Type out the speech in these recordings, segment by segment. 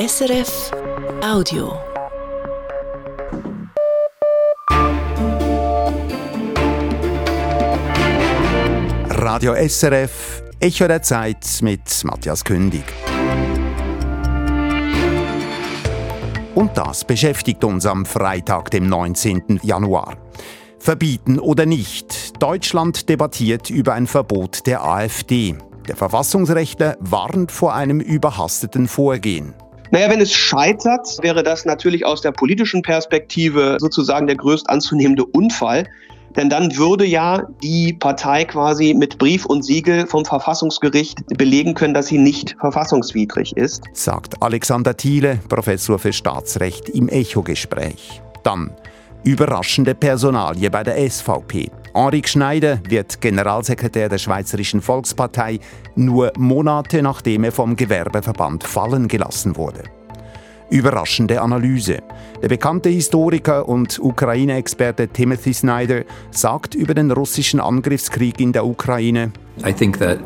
SRF Audio. Radio SRF, Echo der Zeit mit Matthias Kündig. Und das beschäftigt uns am Freitag, dem 19. Januar. Verbieten oder nicht? Deutschland debattiert über ein Verbot der AfD. Der Verfassungsrechtler warnt vor einem überhasteten Vorgehen. Naja, wenn es scheitert, wäre das natürlich aus der politischen Perspektive sozusagen der größt anzunehmende Unfall. Denn dann würde ja die Partei quasi mit Brief und Siegel vom Verfassungsgericht belegen können, dass sie nicht verfassungswidrig ist. Sagt Alexander Thiele, Professor für Staatsrecht im Echo-Gespräch. Dann überraschende Personalie bei der SVP. Henrik Schneider wird Generalsekretär der Schweizerischen Volkspartei nur Monate nachdem er vom Gewerbeverband fallen gelassen wurde. Überraschende Analyse. Der bekannte Historiker und Ukraine-Experte Timothy Snyder sagt über den russischen Angriffskrieg in der Ukraine. I think that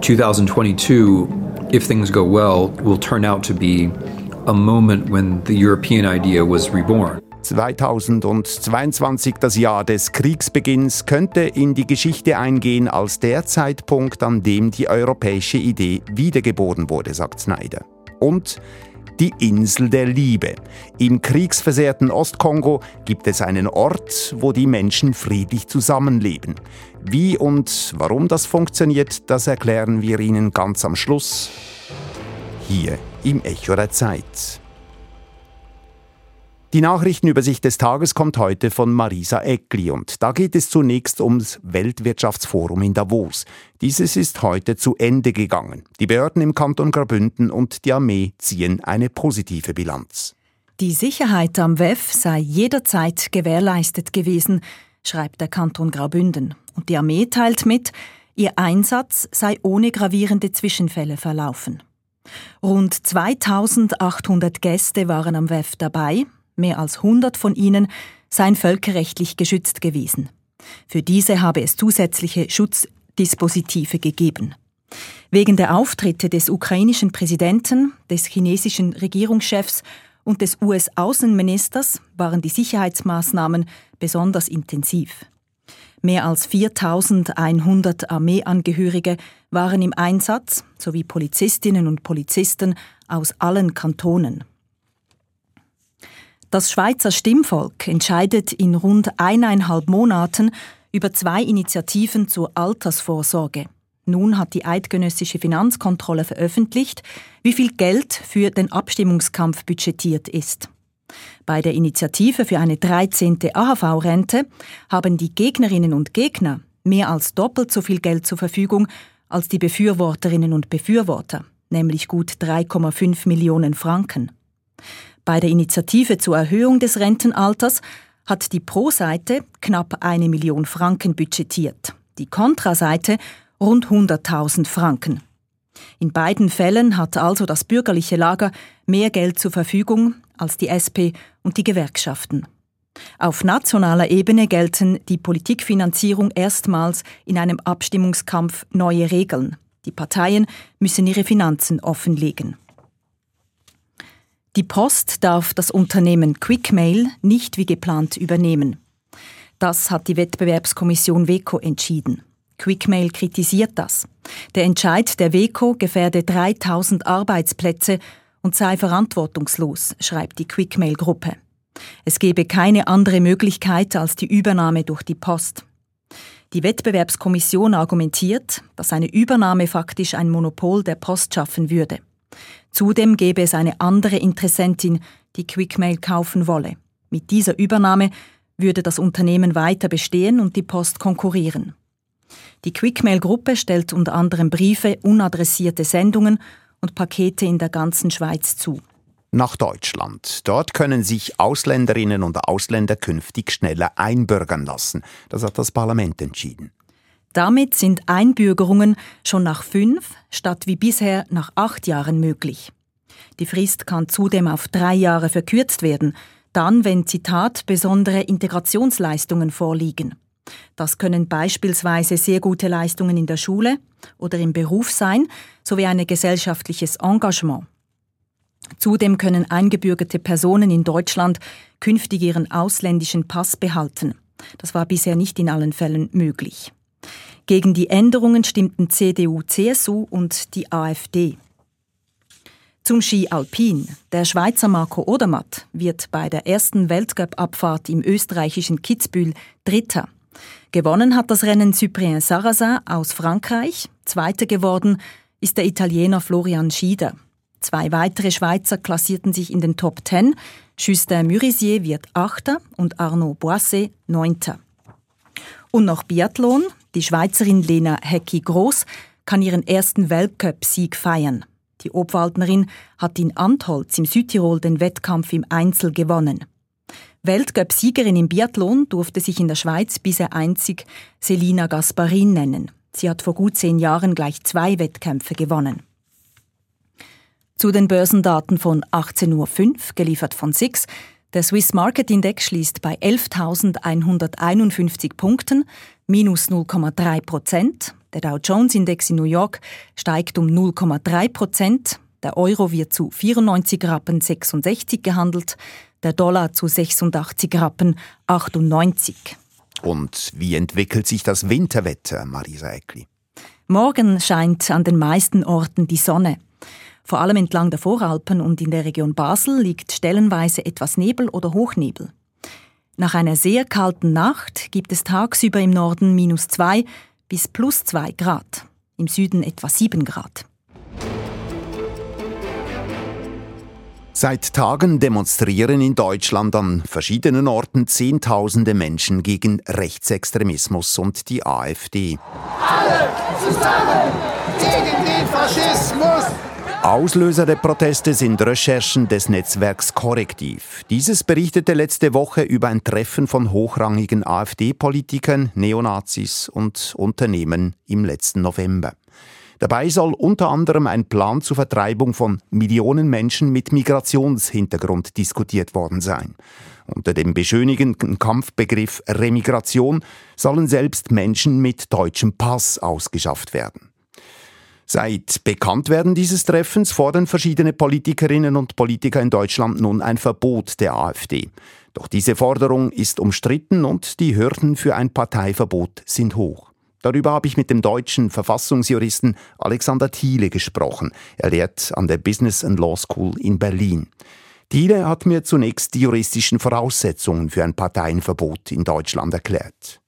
2022, if things go well, will turn out to be a moment when the European idea was reborn. 2022, das Jahr des Kriegsbeginns, könnte in die Geschichte eingehen als der Zeitpunkt, an dem die europäische Idee wiedergeboren wurde, sagt Snyder. Und die Insel der Liebe. Im kriegsversehrten Ostkongo gibt es einen Ort, wo die Menschen friedlich zusammenleben. Wie und warum das funktioniert, das erklären wir Ihnen ganz am Schluss hier im Echo der Zeit. Die Nachrichtenübersicht des Tages kommt heute von Marisa Eckli und da geht es zunächst ums Weltwirtschaftsforum in Davos. Dieses ist heute zu Ende gegangen. Die Behörden im Kanton Graubünden und die Armee ziehen eine positive Bilanz. Die Sicherheit am WEF sei jederzeit gewährleistet gewesen, schreibt der Kanton Graubünden. Und die Armee teilt mit, ihr Einsatz sei ohne gravierende Zwischenfälle verlaufen. Rund 2800 Gäste waren am WEF dabei, mehr als 100 von ihnen seien völkerrechtlich geschützt gewesen. Für diese habe es zusätzliche Schutzdispositive gegeben. Wegen der Auftritte des ukrainischen Präsidenten, des chinesischen Regierungschefs und des US-Außenministers waren die Sicherheitsmaßnahmen besonders intensiv. Mehr als 4100 Armeeangehörige waren im Einsatz, sowie Polizistinnen und Polizisten aus allen Kantonen. Das Schweizer Stimmvolk entscheidet in rund eineinhalb Monaten über zwei Initiativen zur Altersvorsorge. Nun hat die eidgenössische Finanzkontrolle veröffentlicht, wie viel Geld für den Abstimmungskampf budgetiert ist. Bei der Initiative für eine 13. AHV-Rente haben die Gegnerinnen und Gegner mehr als doppelt so viel Geld zur Verfügung als die Befürworterinnen und Befürworter, nämlich gut 3,5 Millionen Franken. Bei der Initiative zur Erhöhung des Rentenalters hat die Pro-Seite knapp eine Million Franken budgetiert, die Kontraseite rund 100.000 Franken. In beiden Fällen hat also das bürgerliche Lager mehr Geld zur Verfügung als die SP und die Gewerkschaften. Auf nationaler Ebene gelten die Politikfinanzierung erstmals in einem Abstimmungskampf neue Regeln. Die Parteien müssen ihre Finanzen offenlegen. Die Post darf das Unternehmen Quickmail nicht wie geplant übernehmen. Das hat die Wettbewerbskommission WECO entschieden. Quickmail kritisiert das. Der Entscheid der WECO gefährde 3000 Arbeitsplätze und sei verantwortungslos, schreibt die Quickmail-Gruppe. Es gebe keine andere Möglichkeit als die Übernahme durch die Post. Die Wettbewerbskommission argumentiert, dass eine Übernahme faktisch ein Monopol der Post schaffen würde. Zudem gäbe es eine andere Interessentin, die Quickmail kaufen wolle. Mit dieser Übernahme würde das Unternehmen weiter bestehen und die Post konkurrieren. Die Quickmail-Gruppe stellt unter anderem Briefe, unadressierte Sendungen und Pakete in der ganzen Schweiz zu. Nach Deutschland. Dort können sich Ausländerinnen und Ausländer künftig schneller einbürgern lassen. Das hat das Parlament entschieden. Damit sind Einbürgerungen schon nach fünf statt wie bisher nach acht Jahren möglich. Die Frist kann zudem auf drei Jahre verkürzt werden, dann wenn Zitat besondere Integrationsleistungen vorliegen. Das können beispielsweise sehr gute Leistungen in der Schule oder im Beruf sein, sowie ein gesellschaftliches Engagement. Zudem können eingebürgerte Personen in Deutschland künftig ihren ausländischen Pass behalten. Das war bisher nicht in allen Fällen möglich. Gegen die Änderungen stimmten CDU, CSU und die AfD. Zum Ski Alpin. Der Schweizer Marco Odermatt wird bei der ersten Weltcup-Abfahrt im österreichischen Kitzbühel Dritter. Gewonnen hat das Rennen Cyprien Sarrazin aus Frankreich. Zweiter geworden ist der Italiener Florian Schieder. Zwei weitere Schweizer klassierten sich in den Top Ten. Justin Murisier wird Achter und Arnaud Boisset Neunter. Und noch Biathlon. Die Schweizerin Lena Hecki-Gross kann ihren ersten Weltcup-Sieg feiern. Die Obwaldnerin hat in Antholz im Südtirol den Wettkampf im Einzel gewonnen. Weltcup-Siegerin im Biathlon durfte sich in der Schweiz bisher einzig Selina Gasparin nennen. Sie hat vor gut zehn Jahren gleich zwei Wettkämpfe gewonnen. Zu den Börsendaten von 18.05 Uhr, geliefert von SIX. Der Swiss Market Index schließt bei 11.151 Punkten, minus 0,3 Prozent. Der Dow Jones Index in New York steigt um 0,3 Prozent. Der Euro wird zu 94 Rappen 66 gehandelt, der Dollar zu 86 Rappen 98. Und wie entwickelt sich das Winterwetter, Marisa Eckli? Morgen scheint an den meisten Orten die Sonne. Vor allem entlang der Voralpen und in der Region Basel liegt stellenweise etwas Nebel oder Hochnebel. Nach einer sehr kalten Nacht gibt es tagsüber im Norden minus zwei bis plus zwei Grad, im Süden etwa sieben Grad. Seit Tagen demonstrieren in Deutschland an verschiedenen Orten Zehntausende Menschen gegen Rechtsextremismus und die AfD. Alle zusammen gegen den Faschismus! Auslöser der Proteste sind Recherchen des Netzwerks Korrektiv. Dieses berichtete letzte Woche über ein Treffen von hochrangigen AfD-Politikern, Neonazis und Unternehmen im letzten November. Dabei soll unter anderem ein Plan zur Vertreibung von Millionen Menschen mit Migrationshintergrund diskutiert worden sein. Unter dem beschönigenden Kampfbegriff Remigration sollen selbst Menschen mit deutschem Pass ausgeschafft werden. Seit Bekanntwerden dieses Treffens fordern verschiedene Politikerinnen und Politiker in Deutschland nun ein Verbot der AfD. Doch diese Forderung ist umstritten und die Hürden für ein Parteiverbot sind hoch. Darüber habe ich mit dem deutschen Verfassungsjuristen Alexander Thiele gesprochen. Er lehrt an der Business and Law School in Berlin. Thiele hat mir zunächst die juristischen Voraussetzungen für ein Parteienverbot in Deutschland erklärt.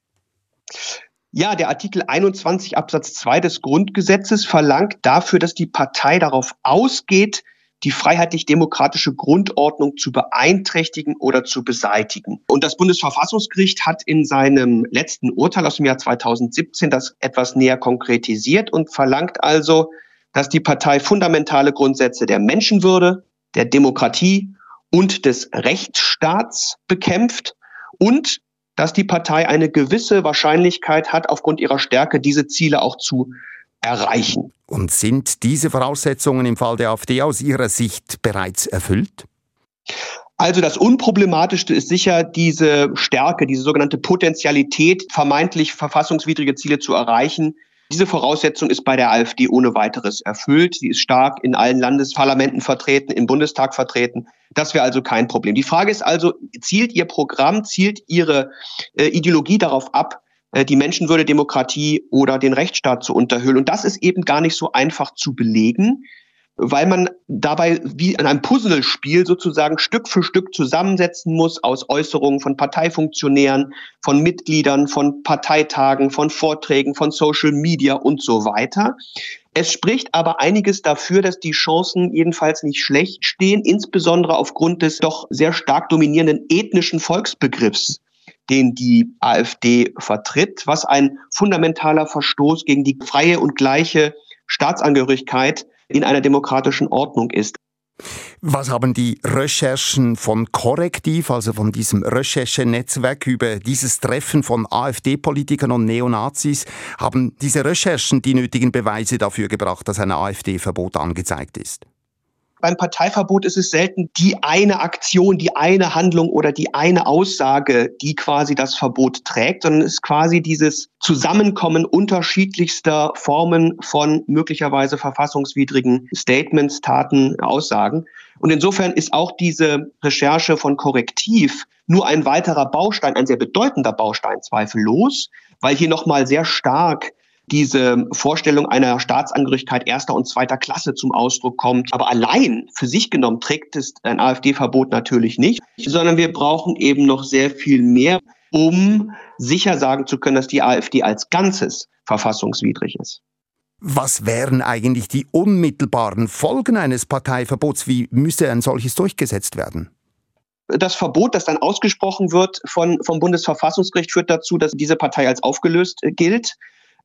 Ja, der Artikel 21 Absatz 2 des Grundgesetzes verlangt dafür, dass die Partei darauf ausgeht, die freiheitlich-demokratische Grundordnung zu beeinträchtigen oder zu beseitigen. Und das Bundesverfassungsgericht hat in seinem letzten Urteil aus dem Jahr 2017 das etwas näher konkretisiert und verlangt also, dass die Partei fundamentale Grundsätze der Menschenwürde, der Demokratie und des Rechtsstaats bekämpft und dass die Partei eine gewisse Wahrscheinlichkeit hat, aufgrund ihrer Stärke diese Ziele auch zu erreichen. Und sind diese Voraussetzungen im Fall der AfD aus Ihrer Sicht bereits erfüllt? Also das Unproblematischste ist sicher diese Stärke, diese sogenannte Potentialität, vermeintlich verfassungswidrige Ziele zu erreichen, diese Voraussetzung ist bei der AfD ohne weiteres erfüllt. Sie ist stark in allen Landesparlamenten vertreten, im Bundestag vertreten. Das wäre also kein Problem. Die Frage ist also, zielt Ihr Programm, zielt Ihre äh, Ideologie darauf ab, äh, die Menschenwürde, Demokratie oder den Rechtsstaat zu unterhöhlen? Und das ist eben gar nicht so einfach zu belegen weil man dabei wie in einem Puzzlespiel sozusagen Stück für Stück zusammensetzen muss aus Äußerungen von Parteifunktionären, von Mitgliedern, von Parteitagen, von Vorträgen, von Social Media und so weiter. Es spricht aber einiges dafür, dass die Chancen jedenfalls nicht schlecht stehen, insbesondere aufgrund des doch sehr stark dominierenden ethnischen Volksbegriffs, den die AfD vertritt, was ein fundamentaler Verstoß gegen die freie und gleiche Staatsangehörigkeit in einer demokratischen Ordnung ist. Was haben die Recherchen von Korrektiv, also von diesem Recherchenetzwerk über dieses Treffen von AfD-Politikern und Neonazis, haben diese Recherchen die nötigen Beweise dafür gebracht, dass ein AfD-Verbot angezeigt ist? Beim Parteiverbot ist es selten die eine Aktion, die eine Handlung oder die eine Aussage, die quasi das Verbot trägt, sondern es ist quasi dieses Zusammenkommen unterschiedlichster Formen von möglicherweise verfassungswidrigen Statements, Taten, Aussagen. Und insofern ist auch diese Recherche von Korrektiv nur ein weiterer Baustein, ein sehr bedeutender Baustein zweifellos, weil hier nochmal sehr stark diese Vorstellung einer Staatsangehörigkeit erster und zweiter Klasse zum Ausdruck kommt. Aber allein für sich genommen trägt es ein AfD-Verbot natürlich nicht, sondern wir brauchen eben noch sehr viel mehr, um sicher sagen zu können, dass die AfD als Ganzes verfassungswidrig ist. Was wären eigentlich die unmittelbaren Folgen eines Parteiverbots? Wie müsste ein solches durchgesetzt werden? Das Verbot, das dann ausgesprochen wird von, vom Bundesverfassungsgericht, führt dazu, dass diese Partei als aufgelöst gilt.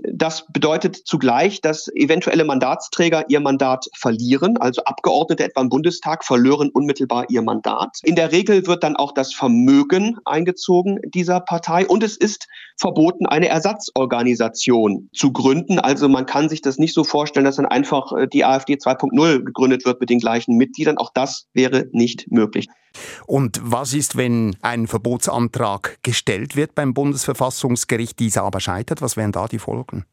Das bedeutet zugleich, dass eventuelle Mandatsträger ihr Mandat verlieren. Also Abgeordnete etwa im Bundestag verlören unmittelbar ihr Mandat. In der Regel wird dann auch das Vermögen eingezogen dieser Partei und es ist verboten, eine Ersatzorganisation zu gründen. Also man kann sich das nicht so vorstellen, dass dann einfach äh, die AfD 2.0 gegründet wird mit den gleichen Mitgliedern. Auch das wäre nicht möglich. Und was ist, wenn ein Verbotsantrag gestellt wird beim Bundesverfassungsgericht, dieser aber scheitert? Was wären da die Folgen?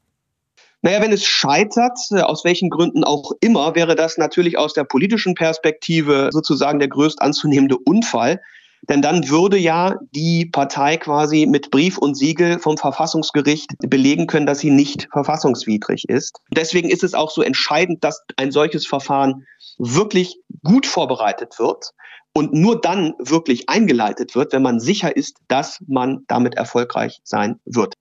Naja, wenn es scheitert, äh, aus welchen Gründen auch immer, wäre das natürlich aus der politischen Perspektive sozusagen der größt anzunehmende Unfall. Denn dann würde ja die Partei quasi mit Brief und Siegel vom Verfassungsgericht belegen können, dass sie nicht verfassungswidrig ist. Deswegen ist es auch so entscheidend, dass ein solches Verfahren wirklich gut vorbereitet wird und nur dann wirklich eingeleitet wird, wenn man sicher ist, dass man damit erfolgreich sein wird.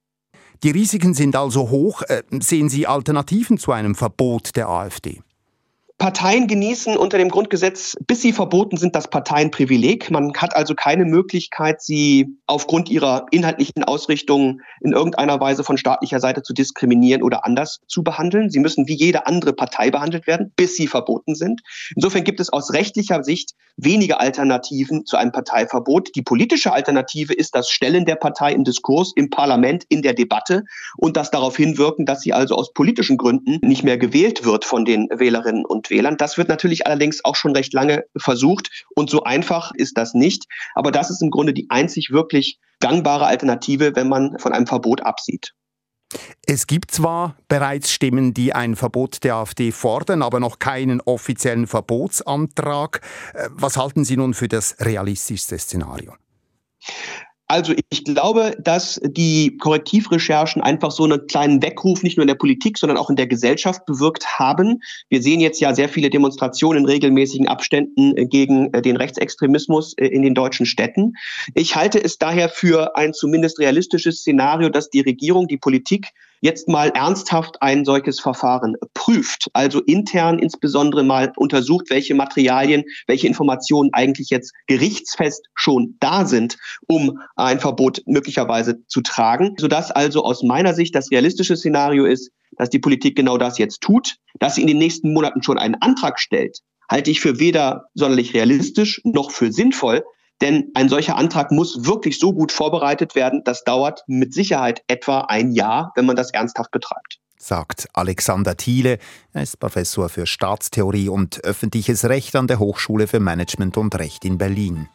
Die Risiken sind also hoch. Äh, sehen Sie Alternativen zu einem Verbot der AfD? Parteien genießen unter dem Grundgesetz, bis sie verboten sind, das Parteienprivileg. Man hat also keine Möglichkeit, sie aufgrund ihrer inhaltlichen Ausrichtung in irgendeiner Weise von staatlicher Seite zu diskriminieren oder anders zu behandeln. Sie müssen wie jede andere Partei behandelt werden, bis sie verboten sind. Insofern gibt es aus rechtlicher Sicht wenige Alternativen zu einem Parteiverbot. Die politische Alternative ist das Stellen der Partei im Diskurs, im Parlament, in der Debatte und das darauf hinwirken, dass sie also aus politischen Gründen nicht mehr gewählt wird von den Wählerinnen und Wählern. Das wird natürlich allerdings auch schon recht lange versucht und so einfach ist das nicht. Aber das ist im Grunde die einzig wirklich gangbare Alternative, wenn man von einem Verbot absieht. Es gibt zwar bereits Stimmen, die ein Verbot der AfD fordern, aber noch keinen offiziellen Verbotsantrag. Äh, was halten Sie nun für das realistischste Szenario? Also ich glaube, dass die Korrektivrecherchen einfach so einen kleinen Weckruf nicht nur in der Politik, sondern auch in der Gesellschaft bewirkt haben. Wir sehen jetzt ja sehr viele Demonstrationen in regelmäßigen Abständen äh, gegen äh, den Rechtsextremismus äh, in den deutschen Städten. Ich halte es daher für ein zumindest realistisches Szenario, dass die Regierung, die Politik jetzt mal ernsthaft ein solches Verfahren prüft, also intern insbesondere mal untersucht, welche Materialien, welche Informationen eigentlich jetzt gerichtsfest schon da sind, um ein Verbot möglicherweise zu tragen, sodass also aus meiner Sicht das realistische Szenario ist, dass die Politik genau das jetzt tut, dass sie in den nächsten Monaten schon einen Antrag stellt, halte ich für weder sonderlich realistisch noch für sinnvoll, denn ein solcher Antrag muss wirklich so gut vorbereitet werden. Das dauert mit Sicherheit etwa ein Jahr, wenn man das ernsthaft betreibt sagt Alexander Thiele. Er ist Professor für Staatstheorie und öffentliches Recht an der Hochschule für Management und Recht in Berlin.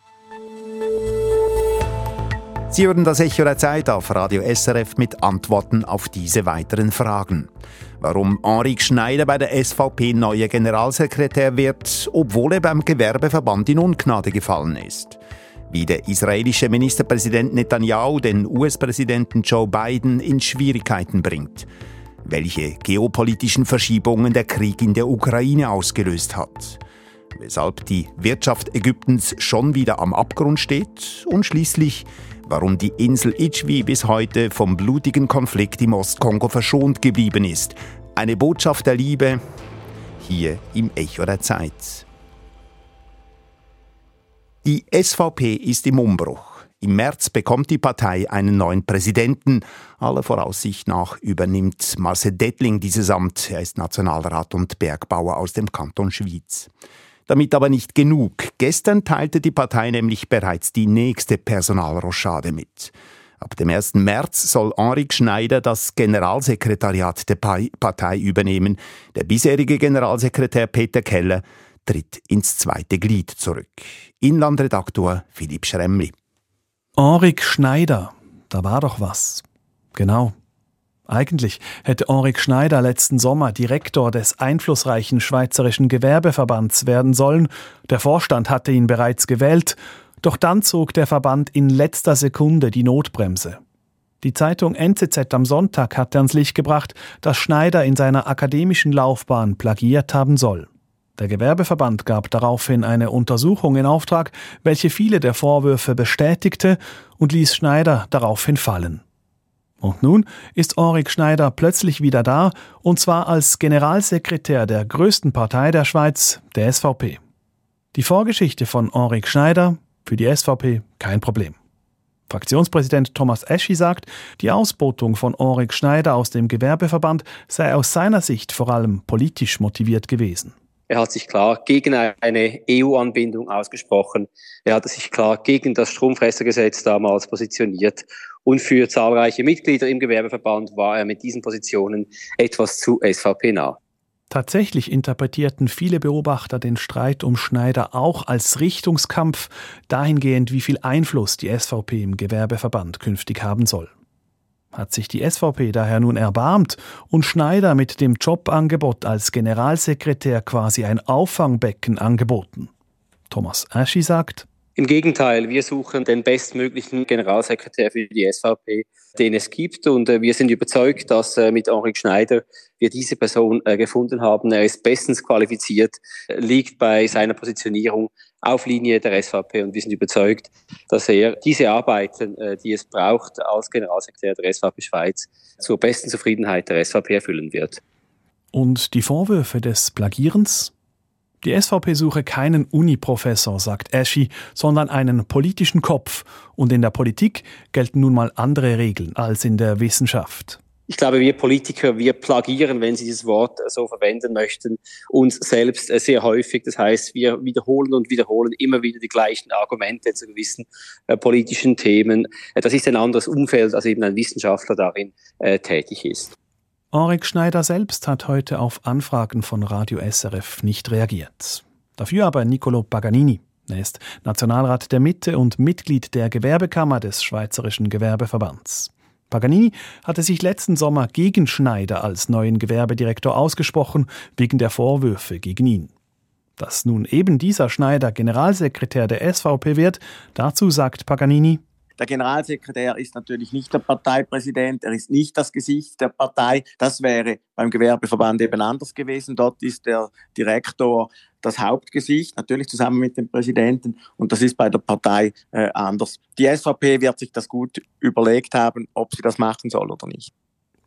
Sie hören das Echo der Zeit auf Radio SRF mit Antworten auf diese weiteren Fragen. Warum Henri Schneider bei der SVP neuer Generalsekretär wird, obwohl er beim Gewerbeverband in Ungnade gefallen ist. Wie der israelische Ministerpräsident Netanyahu den US-Präsidenten Joe Biden in Schwierigkeiten bringt, welche geopolitischen Verschiebungen der Krieg in der Ukraine ausgelöst hat, weshalb die Wirtschaft Ägyptens schon wieder am Abgrund steht. Und schließlich warum die Insel Ichwi bis heute vom blutigen Konflikt im Ostkongo verschont geblieben ist. Eine Botschaft der Liebe hier im Echo der Zeit. Die SVP ist im Umbruch. Im März bekommt die Partei einen neuen Präsidenten. Aller Voraussicht nach übernimmt Marcel Dettling dieses Amt. Er ist Nationalrat und Bergbauer aus dem Kanton Schwyz. Damit aber nicht genug. Gestern teilte die Partei nämlich bereits die nächste Personalrochade mit. Ab dem 1. März soll Henri Schneider das Generalsekretariat der Partei übernehmen. Der bisherige Generalsekretär Peter Keller tritt ins zweite Glied zurück. Inlandredaktor Philipp Schremli. Henrik Schneider, da war doch was. Genau. Eigentlich hätte Henrik Schneider letzten Sommer Direktor des einflussreichen Schweizerischen Gewerbeverbands werden sollen. Der Vorstand hatte ihn bereits gewählt. Doch dann zog der Verband in letzter Sekunde die Notbremse. Die Zeitung NZZ am Sonntag hat ans Licht gebracht, dass Schneider in seiner akademischen Laufbahn plagiert haben soll. Der Gewerbeverband gab daraufhin eine Untersuchung in Auftrag, welche viele der Vorwürfe bestätigte und ließ Schneider daraufhin fallen. Und nun ist Ulrich Schneider plötzlich wieder da, und zwar als Generalsekretär der größten Partei der Schweiz, der SVP. Die Vorgeschichte von Ulrich Schneider für die SVP kein Problem. Fraktionspräsident Thomas Eschi sagt, die Ausbotung von Ulrich Schneider aus dem Gewerbeverband sei aus seiner Sicht vor allem politisch motiviert gewesen. Er hat sich klar gegen eine EU-Anbindung ausgesprochen. Er hat sich klar gegen das Stromfressergesetz damals positioniert. Und für zahlreiche Mitglieder im Gewerbeverband war er mit diesen Positionen etwas zu SVP nah. Tatsächlich interpretierten viele Beobachter den Streit um Schneider auch als Richtungskampf dahingehend, wie viel Einfluss die SVP im Gewerbeverband künftig haben soll. Hat sich die SVP daher nun erbarmt und Schneider mit dem Jobangebot als Generalsekretär quasi ein Auffangbecken angeboten? Thomas Aschi sagt, im Gegenteil, wir suchen den bestmöglichen Generalsekretär für die SVP, den es gibt. Und äh, wir sind überzeugt, dass äh, mit Henrik Schneider wir diese Person äh, gefunden haben. Er ist bestens qualifiziert, liegt bei seiner Positionierung auf Linie der SVP und wir sind überzeugt, dass er diese Arbeiten, äh, die es braucht als Generalsekretär der SVP Schweiz, zur besten Zufriedenheit der SVP erfüllen wird. Und die Vorwürfe des Plagierens? Die SVP suche keinen Uni-Professor, sagt Aschi, sondern einen politischen Kopf. Und in der Politik gelten nun mal andere Regeln als in der Wissenschaft ich glaube, wir Politiker, wir plagieren, wenn Sie dieses Wort so verwenden möchten, uns selbst äh, sehr häufig. Das heißt, wir wiederholen und wiederholen immer wieder die gleichen Argumente zu gewissen äh, politischen Themen. Äh, das ist ein anderes Umfeld, als eben ein Wissenschaftler darin äh, tätig ist. Henrik Schneider selbst hat heute auf Anfragen von Radio SRF nicht reagiert. Dafür aber Nicolo Paganini. Er ist Nationalrat der Mitte und Mitglied der Gewerbekammer des Schweizerischen Gewerbeverbands. Paganini hatte sich letzten Sommer gegen Schneider als neuen Gewerbedirektor ausgesprochen, wegen der Vorwürfe gegen ihn. Dass nun eben dieser Schneider Generalsekretär der SVP wird, dazu sagt Paganini, der Generalsekretär ist natürlich nicht der Parteipräsident, er ist nicht das Gesicht der Partei. Das wäre beim Gewerbeverband eben anders gewesen. Dort ist der Direktor das Hauptgesicht, natürlich zusammen mit dem Präsidenten. Und das ist bei der Partei äh, anders. Die SVP wird sich das gut überlegt haben, ob sie das machen soll oder nicht.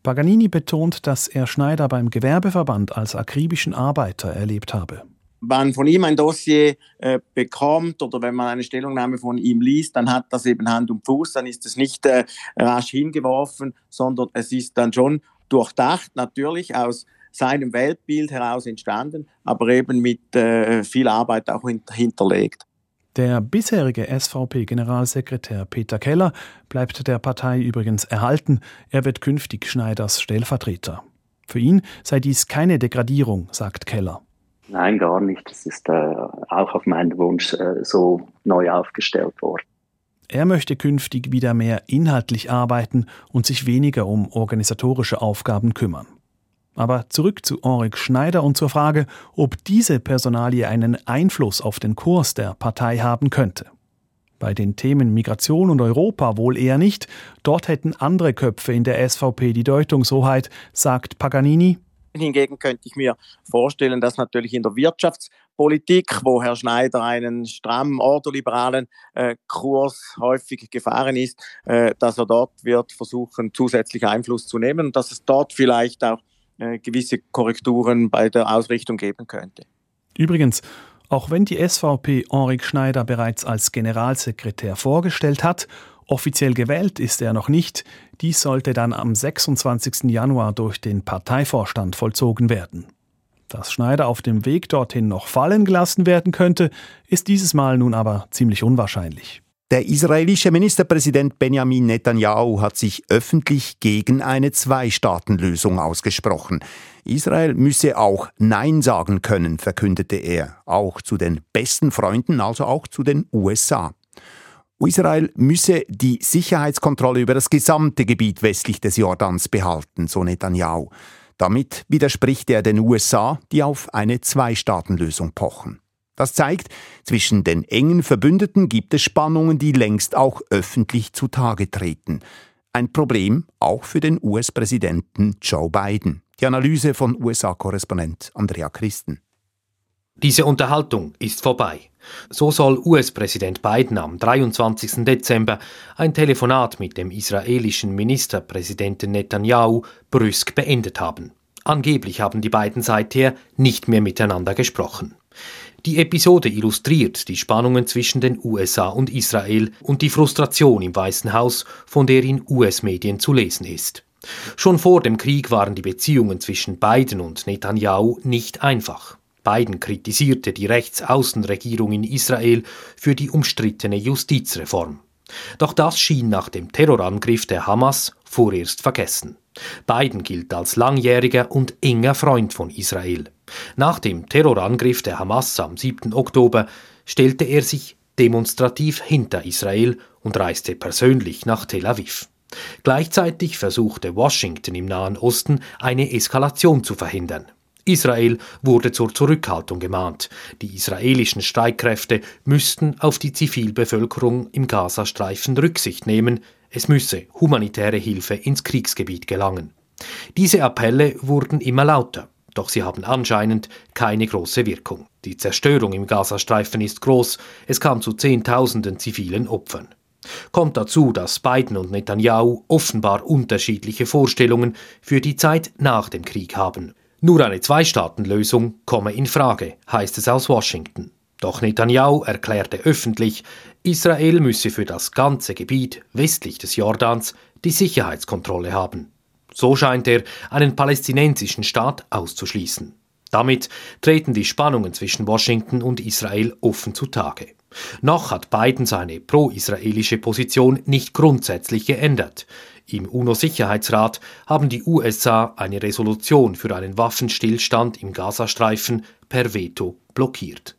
Paganini betont, dass er Schneider beim Gewerbeverband als akribischen Arbeiter erlebt habe. Wenn von ihm ein Dossier äh, bekommt oder wenn man eine Stellungnahme von ihm liest, dann hat das eben Hand und Fuß, dann ist es nicht äh, rasch hingeworfen, sondern es ist dann schon durchdacht, natürlich aus seinem Weltbild heraus entstanden, aber eben mit äh, viel Arbeit auch hinterlegt. Der bisherige SVP-Generalsekretär Peter Keller bleibt der Partei übrigens erhalten. Er wird künftig Schneiders Stellvertreter. Für ihn sei dies keine Degradierung, sagt Keller. Nein, gar nicht. Das ist äh, auch auf meinen Wunsch äh, so neu aufgestellt worden. Er möchte künftig wieder mehr inhaltlich arbeiten und sich weniger um organisatorische Aufgaben kümmern. Aber zurück zu Henrik Schneider und zur Frage, ob diese Personalie einen Einfluss auf den Kurs der Partei haben könnte. Bei den Themen Migration und Europa wohl eher nicht, dort hätten andere Köpfe in der SVP die Deutungshoheit, sagt Paganini. Hingegen könnte ich mir vorstellen, dass natürlich in der Wirtschaftspolitik, wo Herr Schneider einen strammen ordoliberalen äh, Kurs häufig gefahren ist, äh, dass er dort wird versuchen, zusätzlich Einfluss zu nehmen und dass es dort vielleicht auch äh, gewisse Korrekturen bei der Ausrichtung geben könnte. Übrigens, auch wenn die SVP Henrik Schneider bereits als Generalsekretär vorgestellt hat, offiziell gewählt ist er noch nicht. Dies sollte dann am 26. Januar durch den Parteivorstand vollzogen werden. Dass Schneider auf dem Weg dorthin noch fallen gelassen werden könnte, ist dieses Mal nun aber ziemlich unwahrscheinlich. Der israelische Ministerpräsident Benjamin Netanyahu hat sich öffentlich gegen eine Zwei-Staaten-Lösung ausgesprochen. Israel müsse auch Nein sagen können, verkündete er, auch zu den besten Freunden, also auch zu den USA. Israel müsse die Sicherheitskontrolle über das gesamte Gebiet westlich des Jordans behalten, so Netanyahu. Damit widerspricht er den USA, die auf eine Zwei-Staaten-Lösung pochen. Das zeigt, zwischen den engen Verbündeten gibt es Spannungen, die längst auch öffentlich zutage treten. Ein Problem auch für den US-Präsidenten Joe Biden. Die Analyse von USA-Korrespondent Andrea Christen. Diese Unterhaltung ist vorbei. So soll US-Präsident Biden am 23. Dezember ein Telefonat mit dem israelischen Ministerpräsidenten Netanyahu brüsk beendet haben. Angeblich haben die beiden seither nicht mehr miteinander gesprochen. Die Episode illustriert die Spannungen zwischen den USA und Israel und die Frustration im Weißen Haus, von der in US-Medien zu lesen ist. Schon vor dem Krieg waren die Beziehungen zwischen Biden und Netanyahu nicht einfach. Biden kritisierte die Rechtsaußenregierung in Israel für die umstrittene Justizreform. Doch das schien nach dem Terrorangriff der Hamas vorerst vergessen. Biden gilt als langjähriger und enger Freund von Israel. Nach dem Terrorangriff der Hamas am 7. Oktober stellte er sich demonstrativ hinter Israel und reiste persönlich nach Tel Aviv. Gleichzeitig versuchte Washington im Nahen Osten eine Eskalation zu verhindern. Israel wurde zur Zurückhaltung gemahnt. Die israelischen Streitkräfte müssten auf die Zivilbevölkerung im Gazastreifen Rücksicht nehmen, es müsse humanitäre Hilfe ins Kriegsgebiet gelangen. Diese Appelle wurden immer lauter, doch sie haben anscheinend keine große Wirkung. Die Zerstörung im Gazastreifen ist groß, es kam zu Zehntausenden zivilen Opfern. Kommt dazu, dass Biden und Netanyahu offenbar unterschiedliche Vorstellungen für die Zeit nach dem Krieg haben. Nur eine Zwei-Staaten-Lösung komme in Frage, heißt es aus Washington. Doch Netanyahu erklärte öffentlich, Israel müsse für das ganze Gebiet westlich des Jordans die Sicherheitskontrolle haben. So scheint er einen palästinensischen Staat auszuschließen. Damit treten die Spannungen zwischen Washington und Israel offen zutage. Noch hat Biden seine pro-israelische Position nicht grundsätzlich geändert. Im UNO-Sicherheitsrat haben die USA eine Resolution für einen Waffenstillstand im Gazastreifen per Veto blockiert.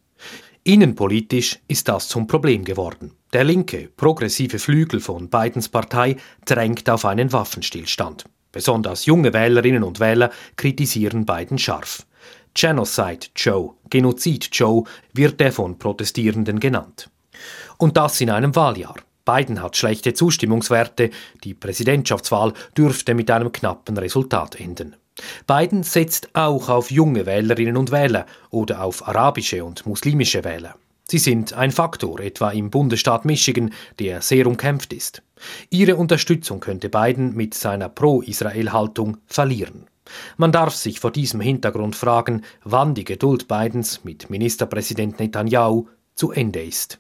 Innenpolitisch ist das zum Problem geworden. Der linke, progressive Flügel von Bidens Partei drängt auf einen Waffenstillstand. Besonders junge Wählerinnen und Wähler kritisieren Biden scharf. Genocide Joe, Genozid Joe wird er von Protestierenden genannt. Und das in einem Wahljahr. Biden hat schlechte Zustimmungswerte, die Präsidentschaftswahl dürfte mit einem knappen Resultat enden. Biden setzt auch auf junge Wählerinnen und Wähler oder auf arabische und muslimische Wähler. Sie sind ein Faktor, etwa im Bundesstaat Michigan, der sehr umkämpft ist. Ihre Unterstützung könnte Biden mit seiner Pro-Israel-Haltung verlieren. Man darf sich vor diesem Hintergrund fragen, wann die Geduld Bidens mit Ministerpräsident Netanyahu zu Ende ist.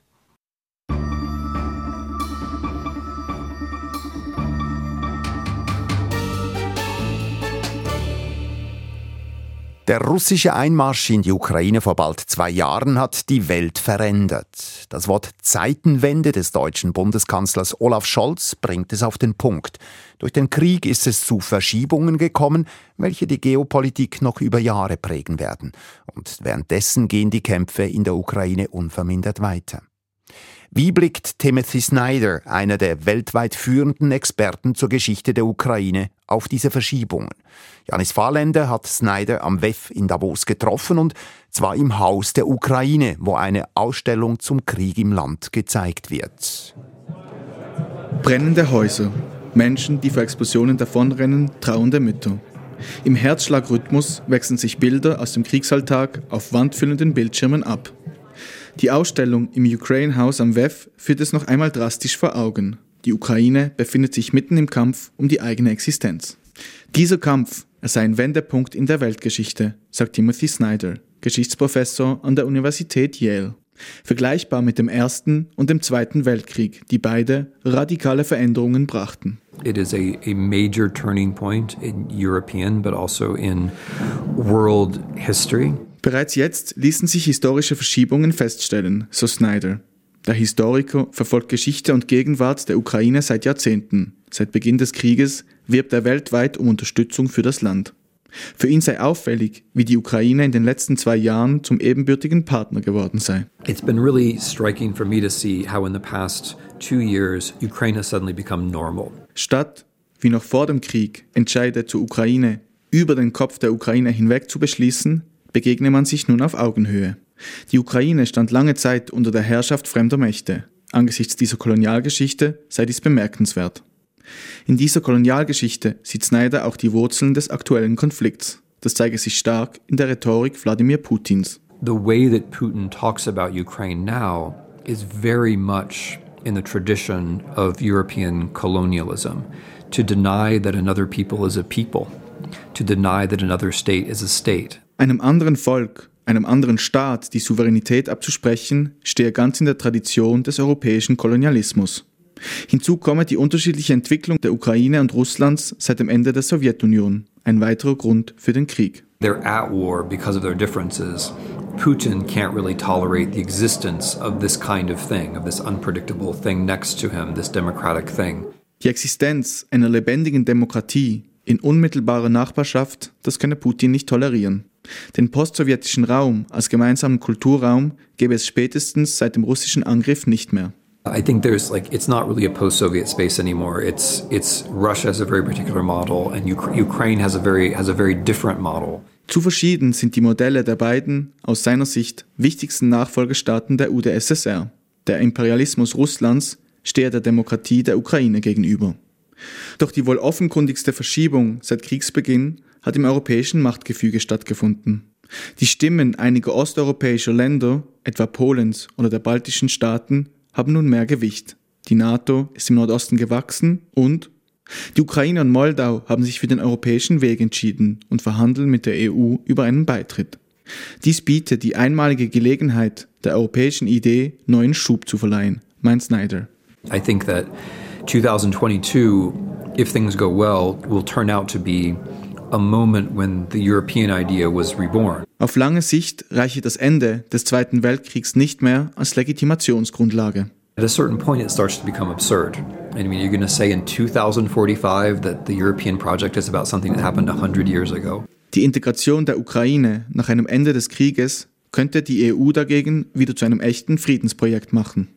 Der russische Einmarsch in die Ukraine vor bald zwei Jahren hat die Welt verändert. Das Wort Zeitenwende des deutschen Bundeskanzlers Olaf Scholz bringt es auf den Punkt. Durch den Krieg ist es zu Verschiebungen gekommen, welche die Geopolitik noch über Jahre prägen werden. Und währenddessen gehen die Kämpfe in der Ukraine unvermindert weiter. Wie blickt Timothy Snyder, einer der weltweit führenden Experten zur Geschichte der Ukraine, auf diese Verschiebungen? Janis Fahrländer hat Snyder am WEF in Davos getroffen und zwar im Haus der Ukraine, wo eine Ausstellung zum Krieg im Land gezeigt wird. Brennende Häuser, Menschen, die vor Explosionen davonrennen, trauernde Mütter. Im Herzschlagrhythmus wechseln sich Bilder aus dem Kriegsalltag auf wandfüllenden Bildschirmen ab. Die Ausstellung im Ukraine House am WEF führt es noch einmal drastisch vor Augen. Die Ukraine befindet sich mitten im Kampf um die eigene Existenz. Dieser Kampf sei ein Wendepunkt in der Weltgeschichte, sagt Timothy Snyder, Geschichtsprofessor an der Universität Yale. Vergleichbar mit dem Ersten und dem Zweiten Weltkrieg, die beide radikale Veränderungen brachten. It is a, a major turning point in European but also in world history. Bereits jetzt ließen sich historische Verschiebungen feststellen, so Snyder. Der Historiker verfolgt Geschichte und Gegenwart der Ukraine seit Jahrzehnten. Seit Beginn des Krieges wirbt er weltweit um Unterstützung für das Land. Für ihn sei auffällig, wie die Ukraine in den letzten zwei Jahren zum ebenbürtigen Partner geworden sei. It's been really striking for me to see how in the past two years Ukraine has suddenly become normal. Statt, wie noch vor dem Krieg, Entscheide zur Ukraine über den Kopf der Ukraine hinweg zu beschließen, begegne man sich nun auf Augenhöhe. Die Ukraine stand lange Zeit unter der Herrschaft fremder Mächte. Angesichts dieser Kolonialgeschichte sei dies bemerkenswert. In dieser Kolonialgeschichte sieht Snyder auch die Wurzeln des aktuellen Konflikts. Das zeige sich stark in der Rhetorik Wladimir Putins. The way that Putin talks about Ukraine now is very much in the tradition of European colonialism. To deny that another people is a people, to deny that another state is a state. Einem anderen Volk, einem anderen Staat die Souveränität abzusprechen, stehe ganz in der Tradition des europäischen Kolonialismus. Hinzu komme die unterschiedliche Entwicklung der Ukraine und Russlands seit dem Ende der Sowjetunion, ein weiterer Grund für den Krieg. They're at war because of their differences. Putin can't really tolerate the existence of this kind of thing, of this unpredictable thing next to him, this democratic thing. Die Existenz einer lebendigen Demokratie in unmittelbarer Nachbarschaft, das könne Putin nicht tolerieren. Den postsowjetischen Raum als gemeinsamen Kulturraum gäbe es spätestens seit dem russischen Angriff nicht mehr. I think there's like it's not really a post-Soviet space anymore. It's it's Russia has a very particular model, and Uk Ukraine has a very has a very different model. Zu verschieden sind die Modelle der beiden aus seiner Sicht wichtigsten Nachfolgestaaten der UdSSR. Der Imperialismus Russlands stehe der Demokratie der Ukraine gegenüber. Doch die wohl offenkundigste Verschiebung seit Kriegsbeginn hat im europäischen Machtgefüge stattgefunden. Die Stimmen einiger osteuropäischer Länder, etwa Polens oder der baltischen Staaten, haben nun mehr Gewicht. Die NATO ist im Nordosten gewachsen und die Ukraine und Moldau haben sich für den europäischen Weg entschieden und verhandeln mit der EU über einen Beitritt. Dies bietet die einmalige Gelegenheit, der europäischen Idee neuen Schub zu verleihen, meint Snyder. I think that 2022, if things go well, will turn out to be Auf lange Sicht reiche das Ende des Zweiten Weltkriegs nicht mehr als Legitimationsgrundlage. At a certain point, it starts to become absurd. I mean, you're going to say in 2045 that the European project is about something that happened 100 years ago. Die Integration der Ukraine nach einem Ende des Krieges könnte die EU dagegen wieder zu einem echten Friedensprojekt machen.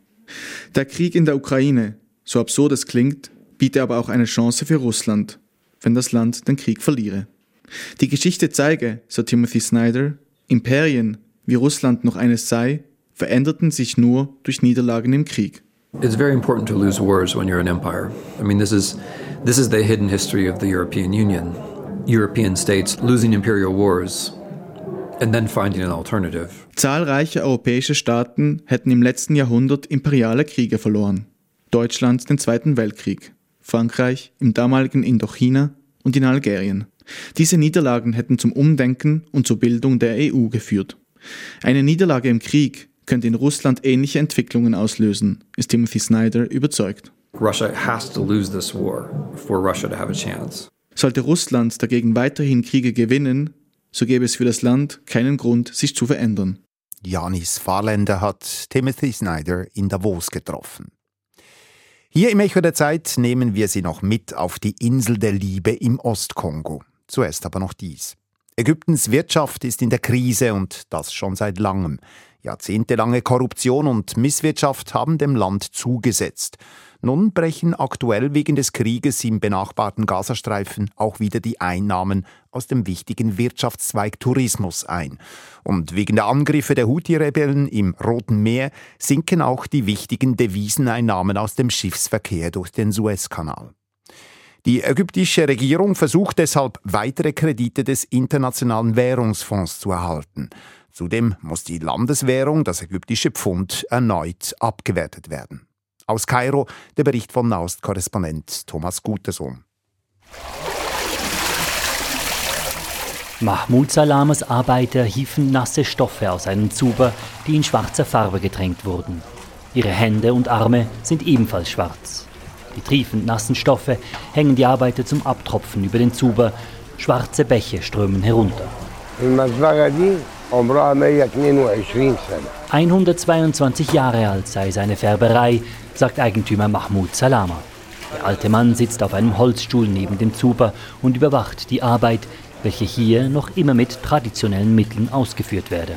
Der Krieg in der Ukraine, so absurd es klingt, biete aber auch eine Chance für Russland, wenn das Land den Krieg verliere. Die Geschichte zeige, so Timothy Snyder, Imperien, wie Russland noch eines sei, veränderten sich nur durch Niederlagen im Krieg. It's very important to lose wars when you're an empire. I mean, this is this is the hidden history of the European Union. European states losing imperial wars and then finding an alternative. Zahlreiche europäische Staaten hätten im letzten Jahrhundert imperiale Kriege verloren. Deutschland den Zweiten Weltkrieg, Frankreich im damaligen Indochina und in Algerien. Diese Niederlagen hätten zum Umdenken und zur Bildung der EU geführt. Eine Niederlage im Krieg könnte in Russland ähnliche Entwicklungen auslösen, ist Timothy Snyder überzeugt. Russia has to lose this war for Russia to have a chance. Sollte Russland dagegen weiterhin Kriege gewinnen, so gäbe es für das Land keinen Grund, sich zu verändern. Janis Fahrländer hat Timothy Snyder in Davos getroffen. Hier im Echo der Zeit nehmen wir Sie noch mit auf die Insel der Liebe im Ostkongo. Zuerst aber noch dies. Ägyptens Wirtschaft ist in der Krise und das schon seit langem. Jahrzehntelange Korruption und Misswirtschaft haben dem Land zugesetzt. Nun brechen aktuell wegen des Krieges im benachbarten Gazastreifen auch wieder die Einnahmen aus dem wichtigen Wirtschaftszweig Tourismus ein. Und wegen der Angriffe der Houthi-Rebellen im Roten Meer sinken auch die wichtigen Deviseneinnahmen aus dem Schiffsverkehr durch den Suezkanal. Die ägyptische Regierung versucht deshalb, weitere Kredite des Internationalen Währungsfonds zu erhalten. Zudem muss die Landeswährung, das ägyptische Pfund, erneut abgewertet werden. Aus Kairo der Bericht von Naust-Korrespondent Thomas Gutersohn. Mahmoud Salames Arbeiter hieven nasse Stoffe aus einem Zuber, die in schwarzer Farbe getränkt wurden. Ihre Hände und Arme sind ebenfalls schwarz. Die triefend nassen Stoffe hängen die Arbeiter zum Abtropfen über den Zuber. Schwarze Bäche strömen herunter. 122 Jahre alt sei seine Färberei, sagt Eigentümer Mahmoud Salama. Der alte Mann sitzt auf einem Holzstuhl neben dem Zuber und überwacht die Arbeit, welche hier noch immer mit traditionellen Mitteln ausgeführt werde.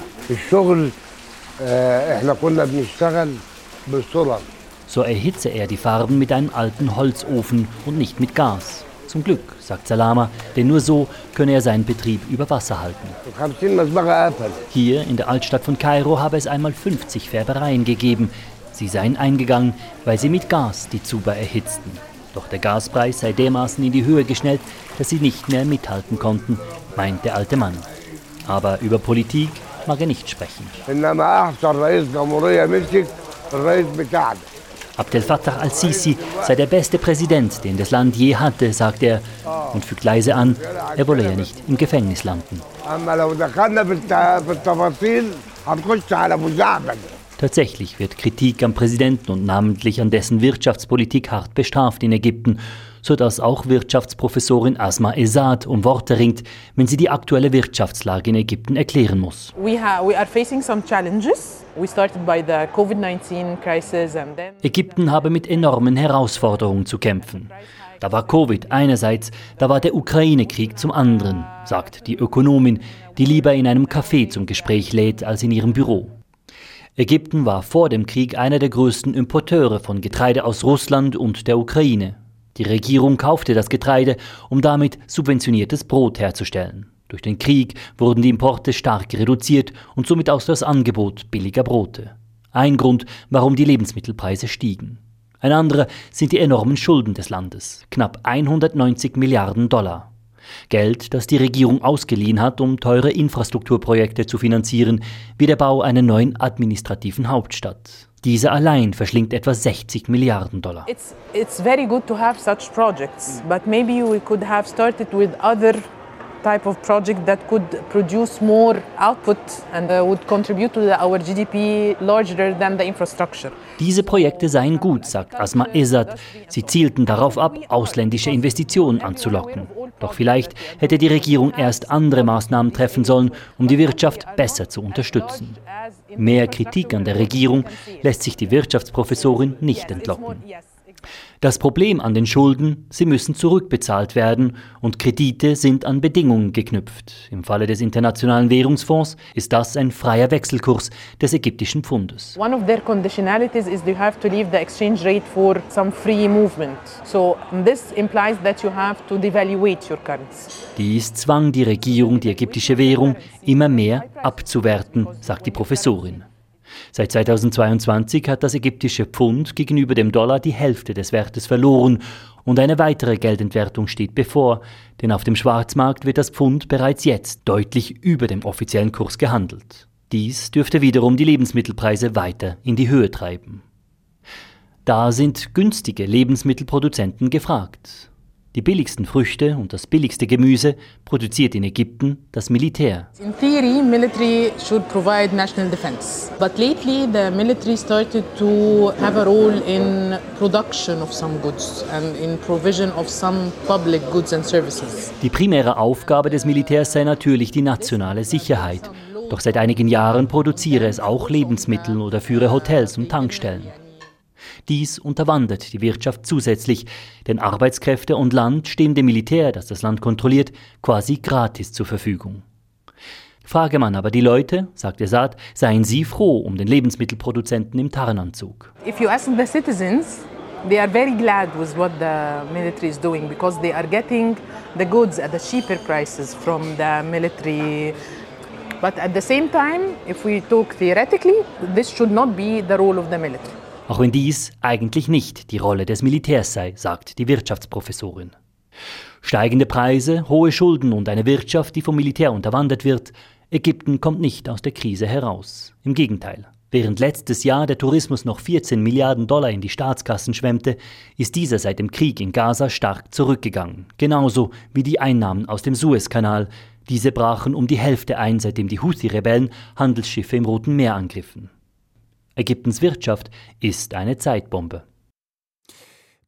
So erhitze er die Farben mit einem alten Holzofen und nicht mit Gas. Zum Glück, sagt Salama, denn nur so könne er seinen Betrieb über Wasser halten. Hier in der Altstadt von Kairo habe es einmal 50 Färbereien gegeben. Sie seien eingegangen, weil sie mit Gas die Zuber erhitzten. Doch der Gaspreis sei dermaßen in die Höhe geschnellt, dass sie nicht mehr mithalten konnten, meint der alte Mann. Aber über Politik mag er nicht sprechen. Abdel Fattah al-Sisi sei der beste Präsident, den das Land je hatte, sagt er und fügt leise an, er wolle ja nicht im Gefängnis landen. Tatsächlich wird Kritik am Präsidenten und namentlich an dessen Wirtschaftspolitik hart bestraft in Ägypten, sodass auch Wirtschaftsprofessorin Asma Esad um Worte ringt, wenn sie die aktuelle Wirtschaftslage in Ägypten erklären muss. Ägypten habe mit enormen Herausforderungen zu kämpfen. Da war Covid einerseits, da war der Ukraine-Krieg zum anderen, sagt die Ökonomin, die lieber in einem Café zum Gespräch lädt als in ihrem Büro. Ägypten war vor dem Krieg einer der größten Importeure von Getreide aus Russland und der Ukraine. Die Regierung kaufte das Getreide, um damit subventioniertes Brot herzustellen. Durch den Krieg wurden die Importe stark reduziert und somit auch das Angebot billiger Brote. Ein Grund, warum die Lebensmittelpreise stiegen. Ein anderer sind die enormen Schulden des Landes, knapp 190 Milliarden Dollar. Geld, das die Regierung ausgeliehen hat, um teure Infrastrukturprojekte zu finanzieren, wie der Bau einer neuen administrativen Hauptstadt. Diese allein verschlingt etwa 60 Milliarden Dollar. It's, it's very good to have such projects, but maybe we could have started with other type of project that could produce more output and uh, would contribute to our GDP larger than the infrastructure. Diese Projekte seien gut, sagt Asma Esad. Sie zielten darauf ab, ausländische Investitionen anzulocken. Doch vielleicht hätte die Regierung erst andere Maßnahmen treffen sollen, um die Wirtschaft besser zu unterstützen. Mehr Kritik an der Regierung lässt sich die Wirtschaftsprofessorin nicht entlocken. Das Problem an den Schulden, sie müssen zurückbezahlt werden und Kredite sind an Bedingungen geknüpft. Im Falle des Internationalen Währungsfonds ist das ein freier Wechselkurs des ägyptischen Pfundes. One of their conditionalities is you have to leave the exchange rate for some free movement. So this implies that you have to devaluate your currency. Dies zwang die Regierung, die ägyptische Währung immer mehr abzuwerten, sagt die Professorin. Seit 2022 hat das ägyptische Pfund gegenüber dem Dollar die Hälfte des Wertes verloren und eine weitere Geldentwertung steht bevor, denn auf dem Schwarzmarkt wird das Pfund bereits jetzt deutlich über dem offiziellen Kurs gehandelt. Dies dürfte wiederum die Lebensmittelpreise weiter in die Höhe treiben. Da sind günstige Lebensmittelproduzenten gefragt. Die billigsten Früchte und das billigste Gemüse produziert in Ägypten das Militär. In theory, military should provide national defense. But lately the military started to have a role in production of some goods and in provision of some public goods and services. Die primäre Aufgabe des Militärs sei natürlich die nationale Sicherheit. Doch seit einigen Jahren produziere es auch Lebensmittel oder führe Hotels und Tankstellen. Dies unterwandert die Wirtschaft zusätzlich, denn Arbeitskräfte und Land stehen dem Militär, das das Land kontrolliert, quasi gratis zur Verfügung. Frage man aber die Leute, sagt Esad, seien sie froh um den Lebensmittelproduzenten im Tarnanzug. If you ask the citizens, they are very glad with what the military is doing because they are getting the goods at the cheaper prices from the military. But at the same time, if we talk theoretically, this should not be the role of the military auch wenn dies eigentlich nicht die Rolle des Militärs sei, sagt die Wirtschaftsprofessorin. Steigende Preise, hohe Schulden und eine Wirtschaft, die vom Militär unterwandert wird, Ägypten kommt nicht aus der Krise heraus. Im Gegenteil. Während letztes Jahr der Tourismus noch 14 Milliarden Dollar in die Staatskassen schwemmte, ist dieser seit dem Krieg in Gaza stark zurückgegangen. Genauso wie die Einnahmen aus dem Suezkanal. Diese brachen um die Hälfte ein, seitdem die Houthi-Rebellen Handelsschiffe im Roten Meer angriffen. Ägyptens Wirtschaft ist eine Zeitbombe.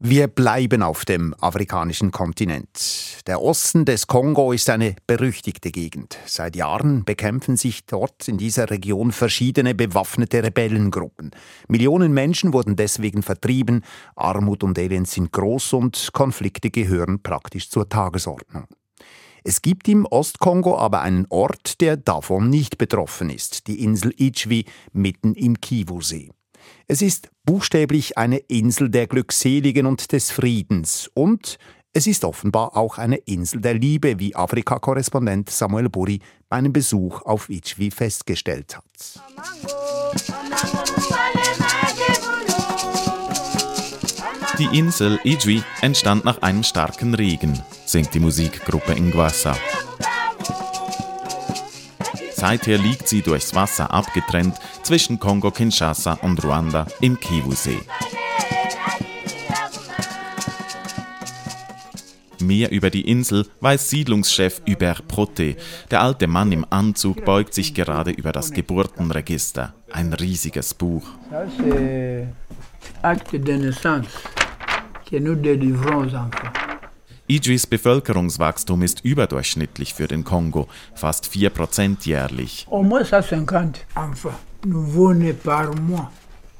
Wir bleiben auf dem afrikanischen Kontinent. Der Osten des Kongo ist eine berüchtigte Gegend. Seit Jahren bekämpfen sich dort in dieser Region verschiedene bewaffnete Rebellengruppen. Millionen Menschen wurden deswegen vertrieben, Armut und Elend sind groß und Konflikte gehören praktisch zur Tagesordnung. Es gibt im Ostkongo aber einen Ort, der davon nicht betroffen ist, die Insel Ichwi mitten im Kivu-See. Es ist buchstäblich eine Insel der Glückseligen und des Friedens und es ist offenbar auch eine Insel der Liebe, wie Afrika-Korrespondent Samuel Burri bei einem Besuch auf Ichwi festgestellt hat. Die Insel Ichwi entstand nach einem starken Regen, singt die Musikgruppe Ingwassa. Seither liegt sie durchs Wasser abgetrennt zwischen Kongo-Kinshasa und Ruanda im Kivu-See. Mehr über die Insel weiß Siedlungschef Hubert Proté. Der alte Mann im Anzug beugt sich gerade über das Geburtenregister. Ein riesiges Buch. Das ist Acte de naissance que nous délivrons aux enfants. Idris Bevölkerungswachstum ist überdurchschnittlich für den Kongo, fast 4% jährlich.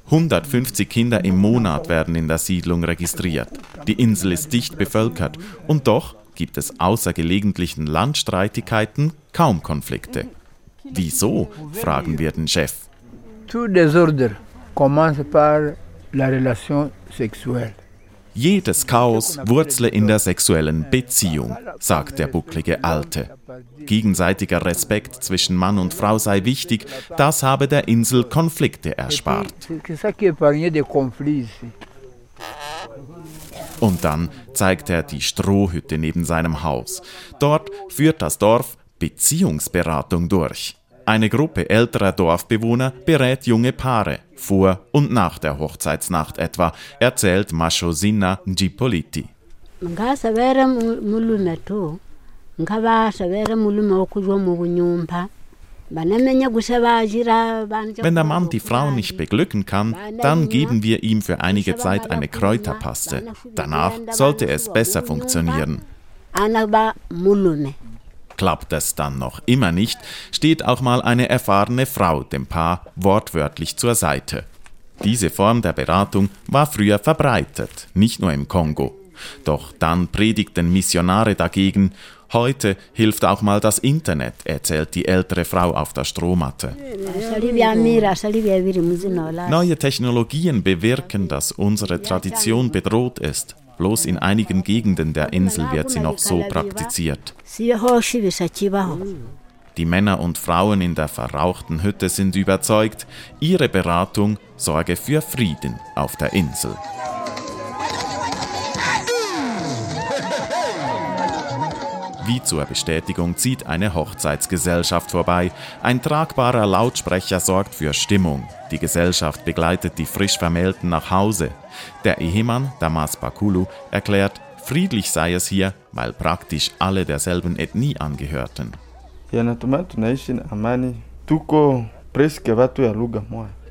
150 Kinder im Monat werden in der Siedlung registriert. Die Insel ist dicht bevölkert und doch gibt es außer gelegentlichen Landstreitigkeiten kaum Konflikte. Wieso? fragen wir den Chef. Tout désordre commence par la relation sexuelle. Jedes Chaos wurzle in der sexuellen Beziehung, sagt der bucklige Alte. Gegenseitiger Respekt zwischen Mann und Frau sei wichtig, das habe der Insel Konflikte erspart. Und dann zeigt er die Strohhütte neben seinem Haus. Dort führt das Dorf Beziehungsberatung durch. Eine Gruppe älterer Dorfbewohner berät junge Paare, vor und nach der Hochzeitsnacht etwa, erzählt Mashosina Njipoliti. Wenn der Mann die Frau nicht beglücken kann, dann geben wir ihm für einige Zeit eine Kräuterpaste. Danach sollte es besser funktionieren. Klappt es dann noch immer nicht, steht auch mal eine erfahrene Frau dem Paar wortwörtlich zur Seite. Diese Form der Beratung war früher verbreitet, nicht nur im Kongo. Doch dann predigten Missionare dagegen. Heute hilft auch mal das Internet, erzählt die ältere Frau auf der Strohmatte. Neue Technologien bewirken, dass unsere Tradition bedroht ist. Bloß in einigen Gegenden der Insel wird sie noch so praktiziert. Die Männer und Frauen in der verrauchten Hütte sind überzeugt, ihre Beratung sorge für Frieden auf der Insel. Wie zur Bestätigung zieht eine Hochzeitsgesellschaft vorbei. Ein tragbarer Lautsprecher sorgt für Stimmung. Die Gesellschaft begleitet die frisch Vermählten nach Hause. Der Ehemann, Damas Bakulu, erklärt, friedlich sei es hier, weil praktisch alle derselben Ethnie angehörten.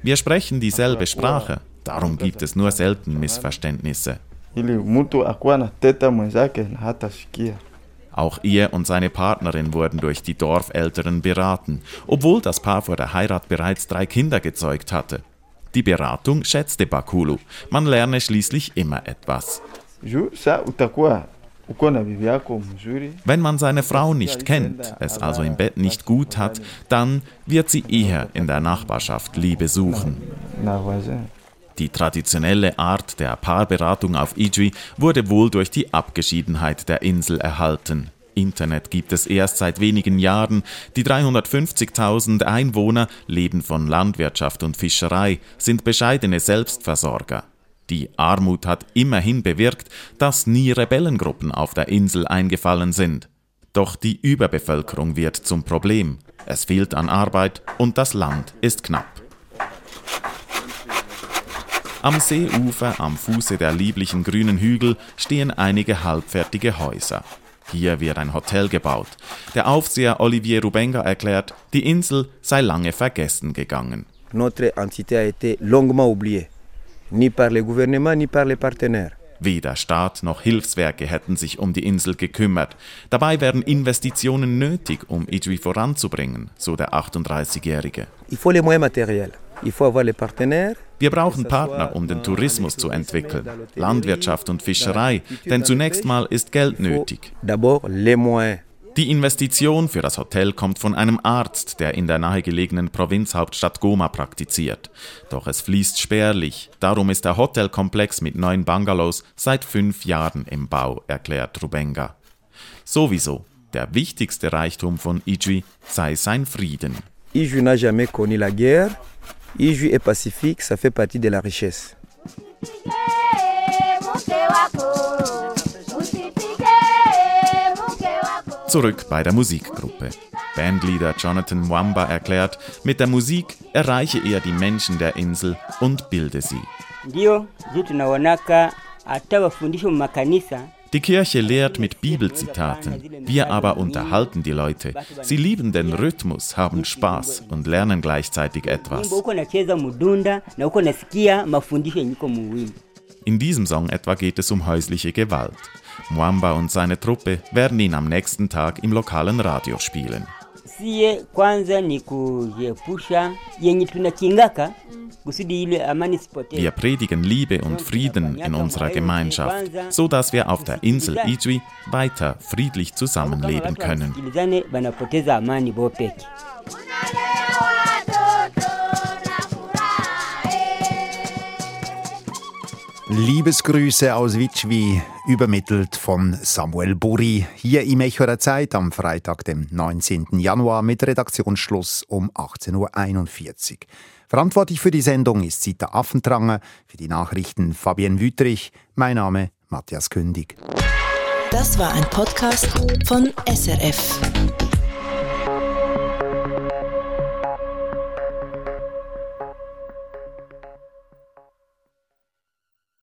Wir sprechen dieselbe Sprache, darum gibt es nur selten Missverständnisse. Auch er und seine Partnerin wurden durch die Dorfälteren beraten, obwohl das Paar vor der Heirat bereits drei Kinder gezeugt hatte. Die Beratung schätzte Bakulu. Man lerne schließlich immer etwas. Wenn man seine Frau nicht kennt, es also im Bett nicht gut hat, dann wird sie eher in der Nachbarschaft Liebe suchen. Die traditionelle Art der Paarberatung auf Idri wurde wohl durch die Abgeschiedenheit der Insel erhalten. Internet gibt es erst seit wenigen Jahren. Die 350.000 Einwohner leben von Landwirtschaft und Fischerei, sind bescheidene Selbstversorger. Die Armut hat immerhin bewirkt, dass nie Rebellengruppen auf der Insel eingefallen sind. Doch die Überbevölkerung wird zum Problem. Es fehlt an Arbeit und das Land ist knapp. Am Seeufer, am Fuße der lieblichen grünen Hügel, stehen einige halbfertige Häuser. Hier wird ein Hotel gebaut. Der Aufseher Olivier Rubenga erklärt, die Insel sei lange vergessen gegangen. Notre entité a été longuement oubliée, ni par les gouvernements, ni par les partenaires. Weder Staat noch Hilfswerke hätten sich um die Insel gekümmert. Dabei wären Investitionen nötig, um Idri voranzubringen, so der 38-Jährige. Wir brauchen Partner, um den Tourismus zu entwickeln, Landwirtschaft und Fischerei, denn zunächst mal ist Geld nötig. Die Investition für das Hotel kommt von einem Arzt, der in der nahegelegenen Provinzhauptstadt Goma praktiziert. Doch es fließt spärlich. Darum ist der Hotelkomplex mit neun Bungalows seit fünf Jahren im Bau, erklärt Rubenga. Sowieso, der wichtigste Reichtum von Ijwi sei sein Frieden. Ijwi n'a jamais connu la guerre. Ijwi est pacifique, ça fait partie de la richesse. Zurück bei der Musikgruppe. Bandleader Jonathan Mwamba erklärt, mit der Musik erreiche er die Menschen der Insel und bilde sie. Die Kirche lehrt mit Bibelzitaten, wir aber unterhalten die Leute. Sie lieben den Rhythmus, haben Spaß und lernen gleichzeitig etwas. In diesem Song etwa geht es um häusliche Gewalt. Mwamba und seine Truppe werden ihn am nächsten Tag im lokalen Radio spielen. Wir predigen Liebe und Frieden in unserer Gemeinschaft, so dass wir auf der Insel Ijwi weiter friedlich zusammenleben können. Liebesgrüße aus Witschwi, übermittelt von Samuel Buri, hier im Echo der Zeit am Freitag, dem 19. Januar mit Redaktionsschluss um 18.41 Uhr. Verantwortlich für die Sendung ist Zita Affentranger, für die Nachrichten Fabienne Wüttrich, mein Name Matthias Kündig. Das war ein Podcast von SRF.